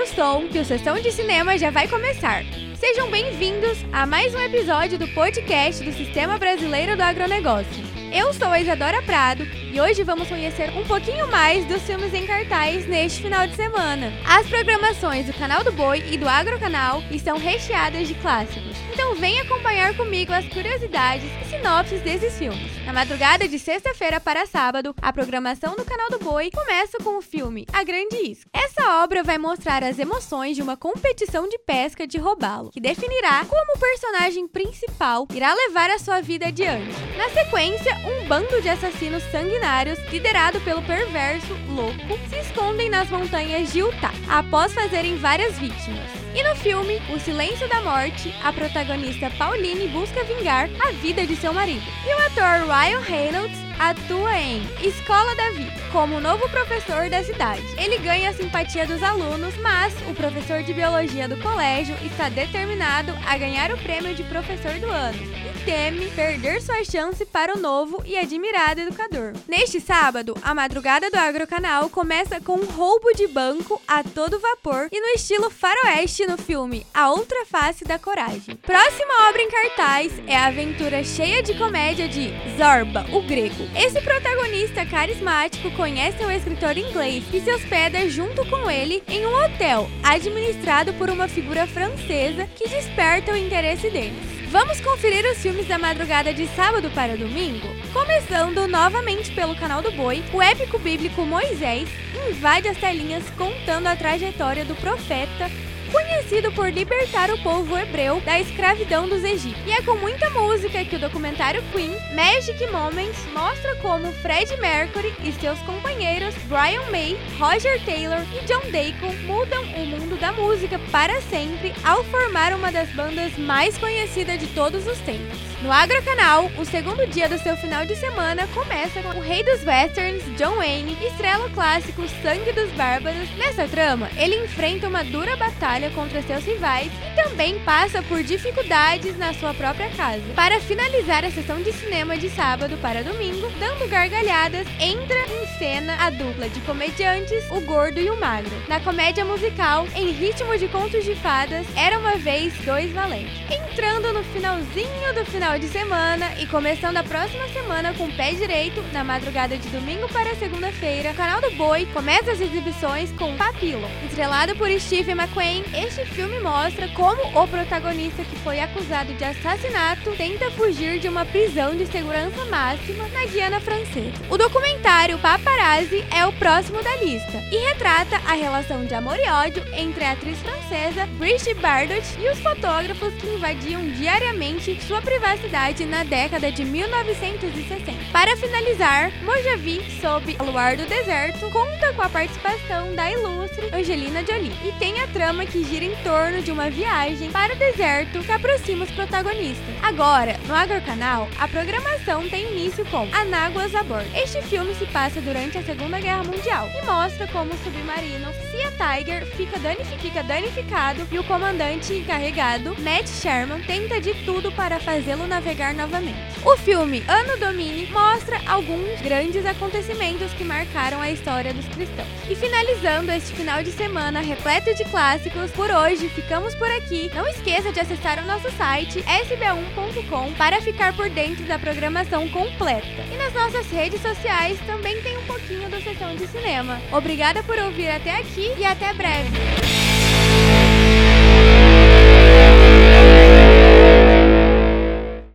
o som, que o Sessão de Cinema já vai começar. Sejam bem-vindos a mais um episódio do podcast do Sistema Brasileiro do Agronegócio. Eu sou a Isadora Prado e hoje vamos conhecer um pouquinho mais dos filmes em cartaz neste final de semana. As programações do Canal do Boi e do Agrocanal estão recheadas de clássicos. Então vem acompanhar comigo as curiosidades e sinopses desses filmes. Na madrugada de sexta-feira para sábado, a programação do Canal do Boi começa com o filme A Grande Isca. Essa obra vai mostrar as emoções de uma competição de pesca de robalo, que definirá como o personagem principal irá levar a sua vida adiante. Na sequência, um bando de assassinos sanguinários, liderado pelo perverso Louco, se escondem nas montanhas de Utah, após fazerem várias vítimas. E no filme O Silêncio da Morte, a protagonista Pauline busca vingar a vida de seu marido. E o ator Ryan Reynolds atua em Escola da Vida, como novo professor da cidade. Ele ganha a simpatia dos alunos, mas o professor de biologia do colégio está determinado a ganhar o prêmio de professor do ano e teme perder sua chance para o novo e admirado educador. Neste sábado, a madrugada do Agrocanal começa com um roubo de banco a todo vapor e no estilo faroeste no filme A Outra Face da Coragem. Próxima obra em cartaz é a aventura cheia de comédia de Zorba, o Grego. Esse protagonista carismático conhece um escritor inglês e se hospeda junto com ele em um hotel administrado por uma figura francesa que desperta o interesse deles. Vamos conferir os filmes da madrugada de sábado para domingo? Começando novamente pelo canal do Boi, o épico bíblico Moisés invade as telinhas contando a trajetória do profeta conhecido por libertar o povo hebreu da escravidão dos egípcios. E é com muita música que o documentário Queen Magic Moments mostra como Fred Mercury e seus companheiros Brian May, Roger Taylor e John Deacon mudam o mundo da música para sempre ao formar uma das bandas mais conhecidas de todos os tempos. No Agrocanal, o segundo dia do seu final de semana começa com o rei dos westerns, John Wayne, estrela o clássico Sangue dos Bárbaros. Nessa trama, ele enfrenta uma dura batalha contra seus rivais e também passa por dificuldades na sua própria casa. Para finalizar a sessão de cinema de sábado para domingo, dando gargalhadas, entra em cena a dupla de comediantes, o gordo e o magro. Na comédia musical, em ritmo de contos de fadas, era uma vez dois valentes. Entrando no finalzinho do final de semana e começando a próxima semana com o pé direito, na madrugada de domingo para segunda-feira, o canal do Boi começa as exibições com Papillon. Estrelado por Steve McQueen, este filme mostra como o protagonista que foi acusado de assassinato tenta fugir de uma prisão de segurança máxima na Guiana Francesa. O documentário Paparazzi é o próximo da lista e retrata a relação de amor e ódio entre a atriz francesa Brigitte Bardot e os fotógrafos que invadiam diariamente sua privacidade na década de 1960. Para finalizar, Mojave, sob o luar do deserto, conta com a participação da ilustre Angelina Jolie e tem a trama que gira em torno de uma viagem para o deserto que aproxima os protagonistas. Agora, no Agrocanal, a programação tem início com Anáguas a Bordo. Este filme se passa durante a Segunda Guerra Mundial e mostra como o submarino Sea Tiger fica, fica danificado e o comandante encarregado, Matt Sherman, tenta de tudo para fazê-lo navegar novamente. O filme Ano Domini mostra alguns grandes acontecimentos que marcaram a história dos cristãos. E finalizando este final de semana repleto de clássicos, por hoje ficamos por aqui. Não esqueça de acessar o nosso site sb1.com para ficar por dentro da programação completa. E nas nossas redes sociais também tem um pouquinho da sessão de cinema. Obrigada por ouvir até aqui e até breve!